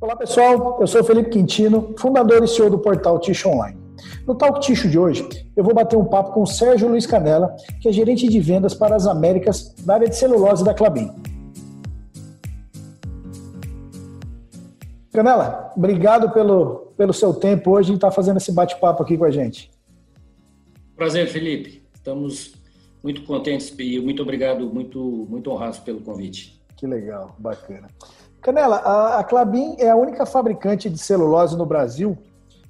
Olá pessoal, eu sou Felipe Quintino, fundador e CEO do portal Ticho Online. No Talk Ticho de hoje, eu vou bater um papo com o Sérgio Luiz Canela, que é gerente de vendas para as Américas da área de celulose da Clabin. Canela, obrigado pelo, pelo seu tempo hoje e estar tá fazendo esse bate-papo aqui com a gente. Prazer, Felipe. Estamos muito contentes e muito obrigado, muito, muito honrados pelo convite. Que legal, bacana. Canela, a, a Clabin é a única fabricante de celulose no Brasil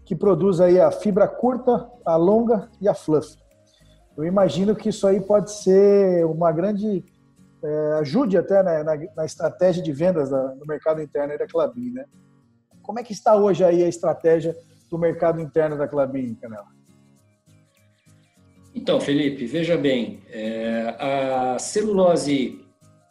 que produz aí a fibra curta, a longa e a fluff. Eu imagino que isso aí pode ser uma grande é, ajude até né, na, na, estratégia de vendas da, do mercado interno da Clabin, né? Como é que está hoje aí a estratégia do mercado interno da Clabin, Canela? Então, Felipe, veja bem, é, a celulose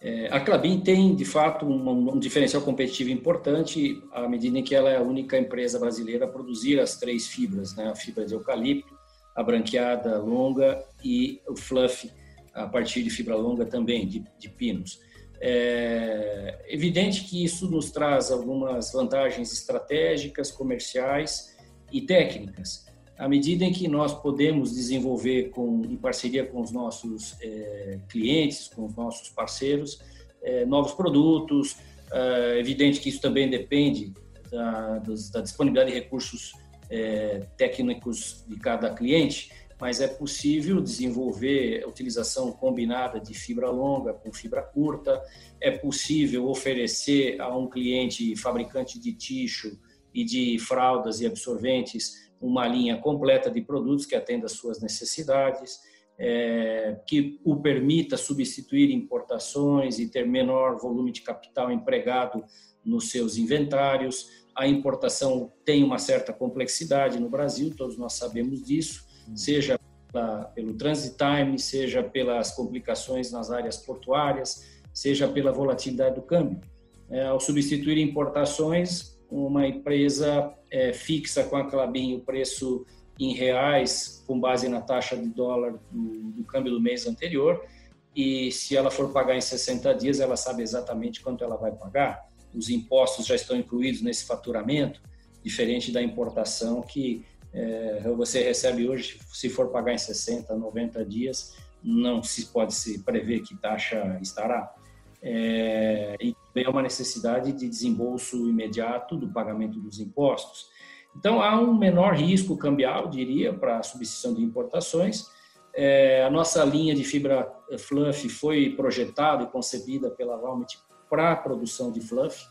é, a Clabin tem, de fato, um, um, diferencial competitivo importante à medida em que ela é a única empresa brasileira a produzir as três fibras, né? a fibra de eucalipto, a branqueada longa e o fluff a partir de fibra longa também, de, de pinos. É evidente que isso nos traz algumas vantagens estratégicas, comerciais e técnicas à medida em que nós podemos desenvolver com, em parceria com os nossos é, clientes, com os nossos parceiros, é, novos produtos. É evidente que isso também depende da, da disponibilidade de recursos é, técnicos de cada cliente, mas é possível desenvolver a utilização combinada de fibra longa com fibra curta, é possível oferecer a um cliente fabricante de ticho e de fraldas e absorventes uma linha completa de produtos que atenda às suas necessidades, é, que o permita substituir importações e ter menor volume de capital empregado nos seus inventários. A importação tem uma certa complexidade no Brasil, todos nós sabemos disso, seja pela, pelo transit time, seja pelas complicações nas áreas portuárias, seja pela volatilidade do câmbio. É, ao substituir importações, uma empresa é, fixa com a Clabin o preço em reais, com base na taxa de dólar do, do, câmbio do mês anterior, e se ela for pagar em 60 dias, ela sabe exatamente quanto ela vai pagar. Os impostos já estão incluídos nesse faturamento, diferente da importação que é, você recebe hoje, se for pagar em 60, 90 dias, não se pode se prever que taxa estará. É, e também é uma necessidade de desembolso imediato do pagamento dos impostos. Então, há um menor risco cambial, diria, para a substituição de importações. É, a nossa linha de fibra fluff foi projetada e concebida pela Valmet para a produção de fluff.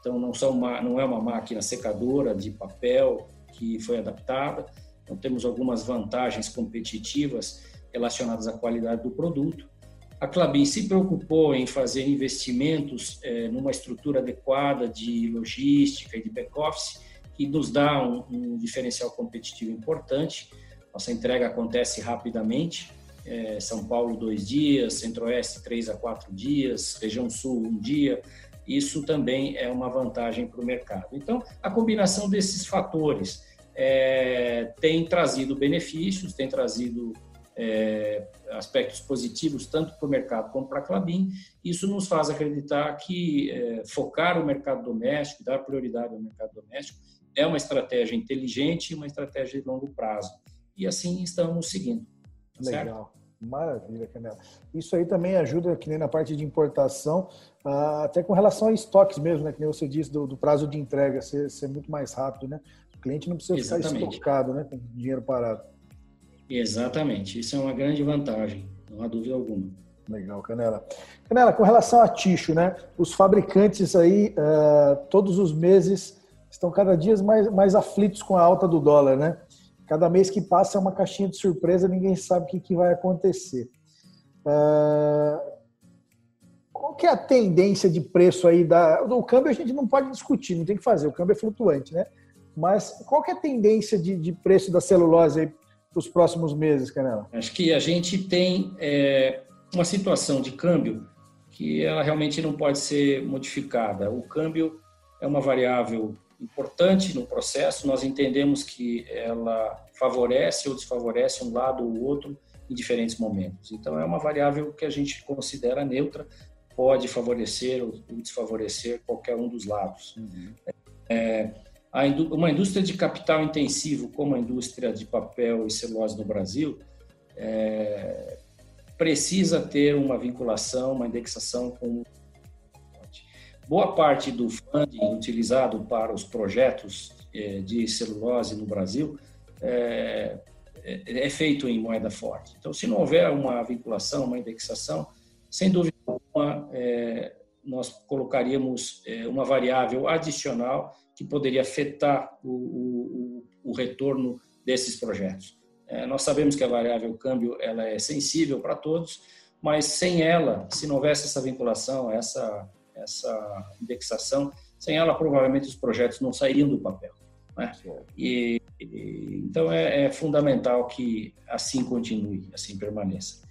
Então, não, são uma, não é uma máquina secadora de papel que foi adaptada. Então, temos algumas vantagens competitivas relacionadas à qualidade do produto. A Clabin se preocupou em fazer investimentos é, numa estrutura adequada de logística e de back-office, que nos dá um, um, diferencial competitivo importante. Nossa entrega acontece rapidamente, é, São Paulo, dois dias, Centro-Oeste, três a quatro dias, região Sul, um dia. Isso também é uma vantagem para o mercado. Então, a combinação desses fatores é, tem trazido benefícios, tem trazido é, aspectos positivos tanto para o mercado como para a Clabin. Isso nos faz acreditar que é, focar o mercado doméstico, dar prioridade ao mercado doméstico, é uma estratégia inteligente e uma estratégia de longo prazo. E assim estamos seguindo. Legal. Certo? Maravilha, Canela. Isso aí também ajuda, que nem na parte de importação, até com relação a estoques mesmo, né? Que nem você disse, do, do prazo de entrega ser, ser, muito mais rápido, né? O cliente não precisa Exatamente. ficar estocado, né? Com dinheiro parado. Exatamente, isso é uma grande vantagem, não há dúvida alguma. Legal, Canela. Canela, com relação a ticho, né? Os fabricantes aí, uh, todos os meses, estão cada dia mais, mais aflitos com a alta do dólar, né? Cada mês que passa é uma caixinha de surpresa, ninguém sabe o que, que vai acontecer. Uh, qual que é a tendência de preço aí da... O câmbio a gente não pode discutir, não tem que fazer, o câmbio é flutuante, né? Mas qual que é a tendência de, de preço da celulose aí para os próximos meses, Canela? Acho que a gente tem é, uma situação de câmbio que ela realmente não pode ser modificada. O câmbio é uma variável importante no processo, nós entendemos que ela favorece ou desfavorece um lado ou outro em diferentes momentos. Então, é uma variável que a gente considera neutra, pode favorecer ou desfavorecer qualquer um dos lados. Uhum. É, uma indústria de capital intensivo, como a indústria de papel e celulose no Brasil, é, precisa ter uma vinculação, uma indexação com. Boa parte do funding utilizado para os projetos é, de celulose no Brasil é, é, é, feito em moeda forte. Então, se não houver uma vinculação, uma indexação, sem dúvida alguma, é, nós colocaríamos é, uma variável adicional que poderia afetar o, o, o retorno desses projetos. É, nós sabemos que a variável câmbio ela é sensível para todos, mas sem ela, se não houvesse essa vinculação, essa, essa indexação, sem ela provavelmente os projetos não sairiam do papel. Né? E, e, então é, é, fundamental que assim continue, assim permaneça.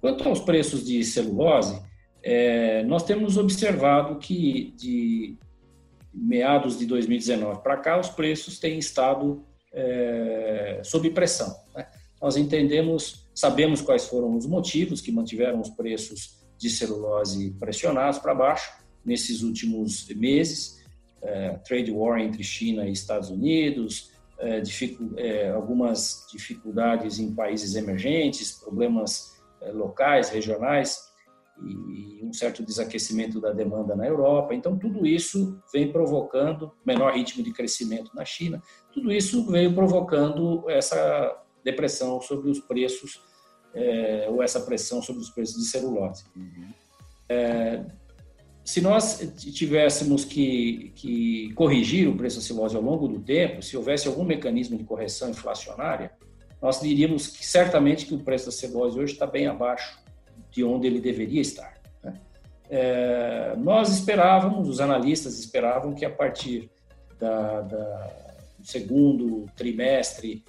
Quanto aos preços de celulose, é, nós temos observado que de meados de 2019 para cá, os preços têm estado é, sob pressão. Né? Nós entendemos, sabemos quais foram os motivos que mantiveram os preços de celulose pressionados para baixo nesses últimos meses. É, trade war entre China e Estados Unidos, é, dificu é, algumas dificuldades em países emergentes, problemas é, locais, regionais e um certo desaquecimento da demanda na Europa. Então, tudo isso vem provocando menor ritmo de crescimento na China. Tudo isso veio provocando essa depressão sobre os preços, é, ou essa pressão sobre os preços de celulose. Uhum. É, se nós tivéssemos que, que, corrigir o preço da celulose ao longo do tempo, se houvesse algum mecanismo de correção inflacionária, nós diríamos que certamente que o preço da celulose hoje está bem abaixo de onde ele deveria estar. Né? É, nós esperávamos, os analistas esperavam que a partir da, da, do segundo trimestre,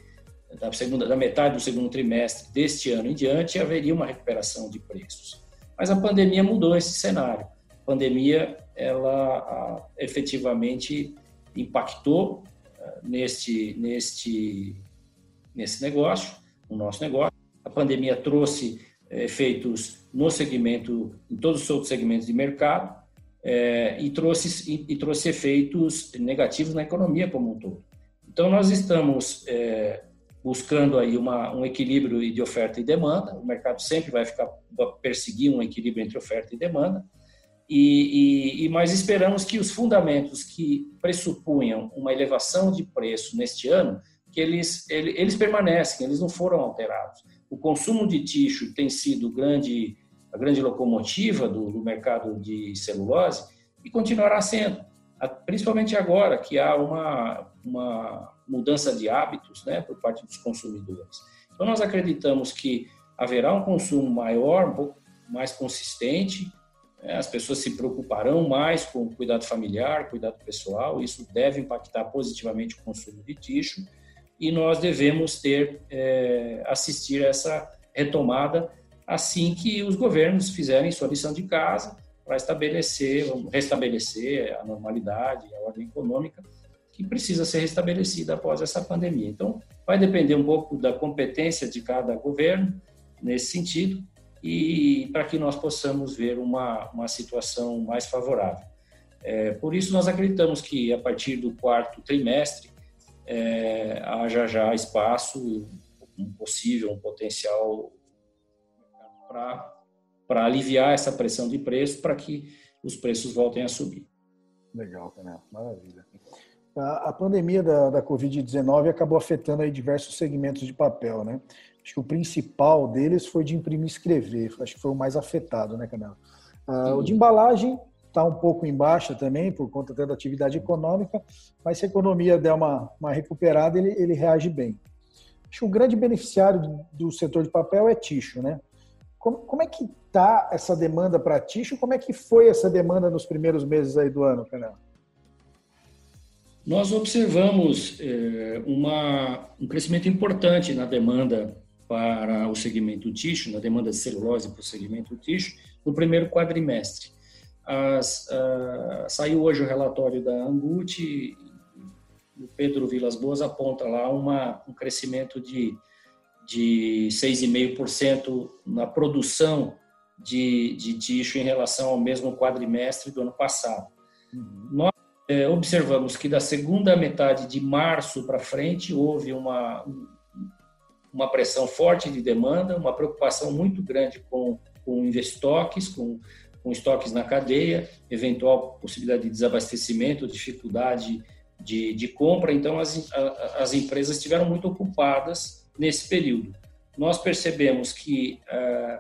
da, segunda, da metade do segundo trimestre deste ano em diante, haveria uma recuperação de preços. Mas a pandemia mudou esse cenário. A pandemia, ela a, efetivamente impactou uh, neste, neste, nesse negócio, no nosso negócio. A pandemia trouxe efeitos no segmento, em todos os outros segmentos de mercado, é, e, trouxe, e, e, trouxe efeitos negativos na economia como um todo. Então, nós estamos é, buscando aí uma, um equilíbrio de oferta e demanda, o mercado sempre vai ficar perseguir um equilíbrio entre oferta e demanda, e, e, e mas esperamos que os fundamentos que pressupunham uma elevação de preço neste ano, que eles, eles permanecem, eles não foram alterados o consumo de tixo tem sido grande, a grande locomotiva do, do mercado de celulose e continuará sendo, principalmente agora que há uma, uma mudança de hábitos né, por parte dos consumidores. Então, nós acreditamos que haverá um consumo maior, um pouco mais consistente, né, as pessoas se preocuparão mais com o cuidado familiar, cuidado pessoal, isso deve impactar positivamente o consumo de tixo e nós devemos ter é, assistir essa retomada assim que os governos fizerem sua lição de casa para estabelecer, restabelecer a normalidade, a ordem econômica que precisa ser restabelecida após essa pandemia. Então, vai depender um pouco da competência de cada governo nesse sentido e para que nós possamos ver uma, uma situação mais favorável. É, por isso, nós acreditamos que a partir do quarto trimestre é, haja já espaço, um possível, um potencial para aliviar essa pressão de preço, para que os preços voltem a subir. Legal, Renato, maravilha. A, a pandemia da, da Covid-19 acabou afetando aí diversos segmentos de papel, né? Acho que o principal deles foi de imprimir e escrever, acho que foi o mais afetado, né, Canela? Ah, o de embalagem está um pouco em baixa também, por conta da atividade econômica, mas se a economia der uma, uma recuperada, ele, ele reage bem. Acho que o grande beneficiário do, setor de papel é Ticho, né? Como, como é que está essa demanda para Ticho? Como é que foi essa demanda nos primeiros meses aí do ano, Canela? Nós observamos é, uma, um crescimento importante na demanda para o segmento Ticho, na demanda de celulose para o segmento Ticho, no primeiro quadrimestre. As, uh, saiu hoje o relatório da Anguti, o Pedro Vilas Boas aponta lá uma, um crescimento de, de 6,5% na produção de, de tixo em relação ao mesmo quadrimestre do ano passado. Uhum. Nós é, observamos que da segunda metade de março para frente houve uma, uma pressão forte de demanda, uma preocupação muito grande com, com estoques, com, com estoques na cadeia, eventual possibilidade de desabastecimento, dificuldade de, de compra. Então, as, as empresas estiveram muito ocupadas nesse período. Nós percebemos que uh,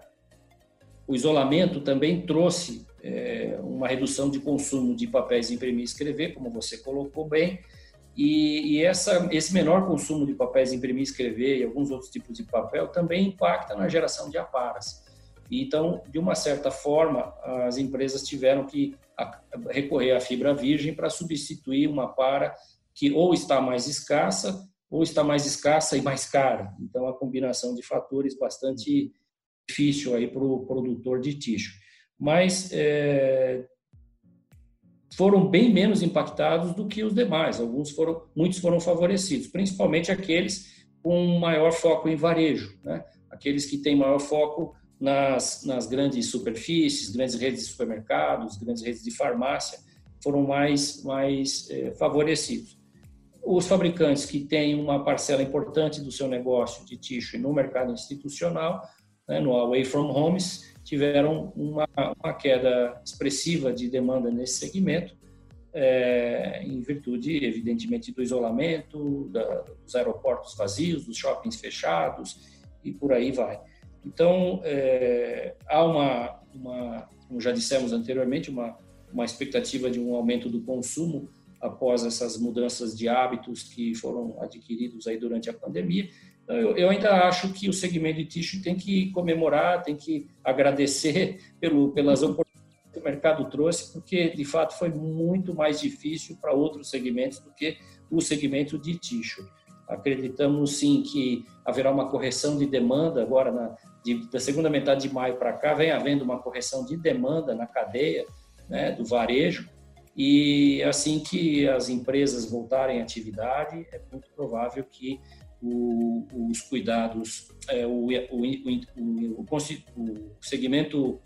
o isolamento também trouxe uh, uma redução de consumo de papéis imprimir e escrever, como você colocou bem, e, e essa, esse menor consumo de papéis imprimir e escrever e alguns outros tipos de papel também impacta na geração de aparas. Então, de uma certa forma, as empresas tiveram que recorrer à fibra virgem para substituir uma para que ou está mais escassa ou está mais escassa e mais cara. Então, a combinação de fatores bastante difícil aí para o produtor de ticho. Mas é, foram bem menos impactados do que os demais. Alguns foram, muitos foram favorecidos, principalmente aqueles com maior foco em varejo, né? Aqueles que têm maior foco nas, nas grandes superfícies, grandes redes de supermercados, grandes redes de farmácia, foram mais, mais é, favorecidos. Os fabricantes que têm uma parcela importante do seu negócio de tissue no mercado institucional, né, no Away from Homes, tiveram uma, uma queda expressiva de demanda nesse segmento, é, em virtude, evidentemente, do isolamento, da, dos aeroportos vazios, dos shoppings fechados e por aí vai. Então, é, há uma, uma, como já dissemos anteriormente, uma, uma expectativa de um aumento do consumo após essas mudanças de hábitos que foram adquiridos aí durante a pandemia. Então, eu, eu ainda acho que o segmento de tixo tem que comemorar, tem que agradecer pelo, pelas oportunidades que o mercado trouxe, porque de fato foi muito mais difícil para outros segmentos do que o segmento de tixo. Acreditamos sim que haverá uma correção de demanda agora na, de, da segunda metade de maio para cá, vem havendo uma correção de demanda na cadeia né, do varejo. E assim que as empresas voltarem à atividade, é muito provável que o, os cuidados, é, o, o, o, segmento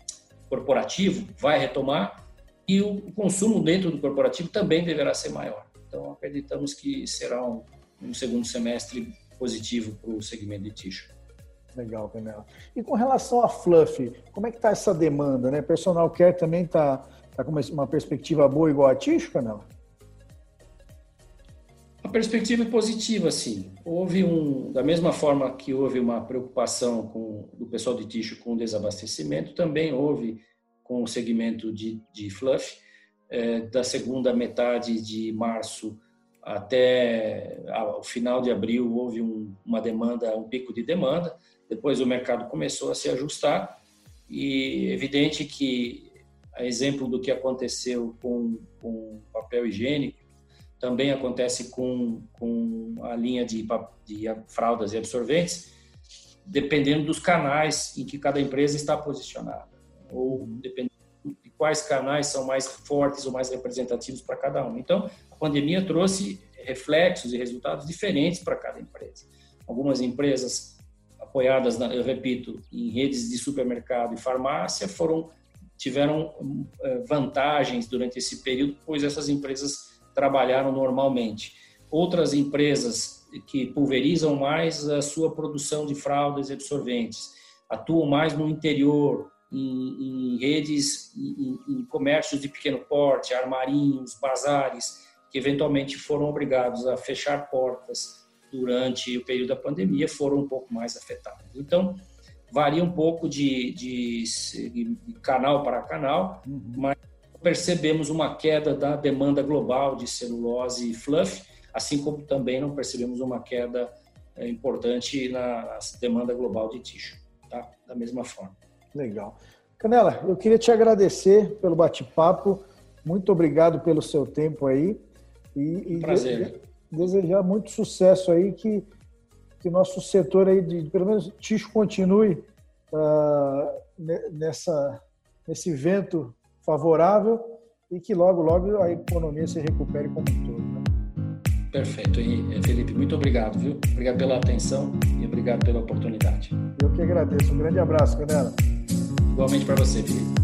corporativo vai retomar e o consumo dentro do corporativo também deverá ser maior. Então, acreditamos que será um, um segundo semestre positivo para o segmento de tixo. Legal, Canela. E com relação a Fluff, como é que está essa demanda? Né? Personal Care também está tá com uma perspectiva boa igual a Ticho, Canela? A perspectiva é positiva, sim. Houve um, da mesma forma que houve uma preocupação com, do pessoal de Ticho com o desabastecimento, também houve com o segmento de, de Fluff. É, da segunda metade de março até o final de abril houve um, uma demanda, um pico de demanda. Depois o mercado começou a se ajustar e evidente que, a exemplo do que aconteceu com, com papel higiênico, também acontece com, com a linha de, de fraldas e absorventes, dependendo dos canais em que cada empresa está posicionada, ou dependendo de quais canais são mais fortes ou mais representativos para cada um. Então, a pandemia trouxe reflexos e resultados diferentes para cada empresa. Algumas empresas apoiadas, eu repito, em redes de supermercado e farmácia, foram tiveram eh, vantagens durante esse período, pois essas empresas trabalharam normalmente. Outras empresas que pulverizam mais a sua produção de fraldas e absorventes, atuam mais no interior, em, em redes, em, em comércios de pequeno porte, armarinhos, bazares, que eventualmente foram obrigados a fechar portas, durante o período da pandemia foram um pouco mais afetadas. Então, varia um pouco de, de, de canal para canal, uhum. mas percebemos uma queda da demanda global de celulose e fluff, assim como também não percebemos uma queda é, importante na demanda global de tixo, tá? da mesma forma. Legal. Canela, eu queria te agradecer pelo bate-papo, muito obrigado pelo seu tempo aí. E, Prazer desejar muito sucesso aí, que, que nosso setor aí, de, pelo menos Ticho, continue uh, nessa, nesse vento favorável e que logo, logo a economia se recupere como um todo. Né? Perfeito. E, Felipe, muito obrigado, viu? Obrigado pela atenção e obrigado pela oportunidade. Eu que agradeço. Um grande abraço, galera. Igualmente para você, Felipe.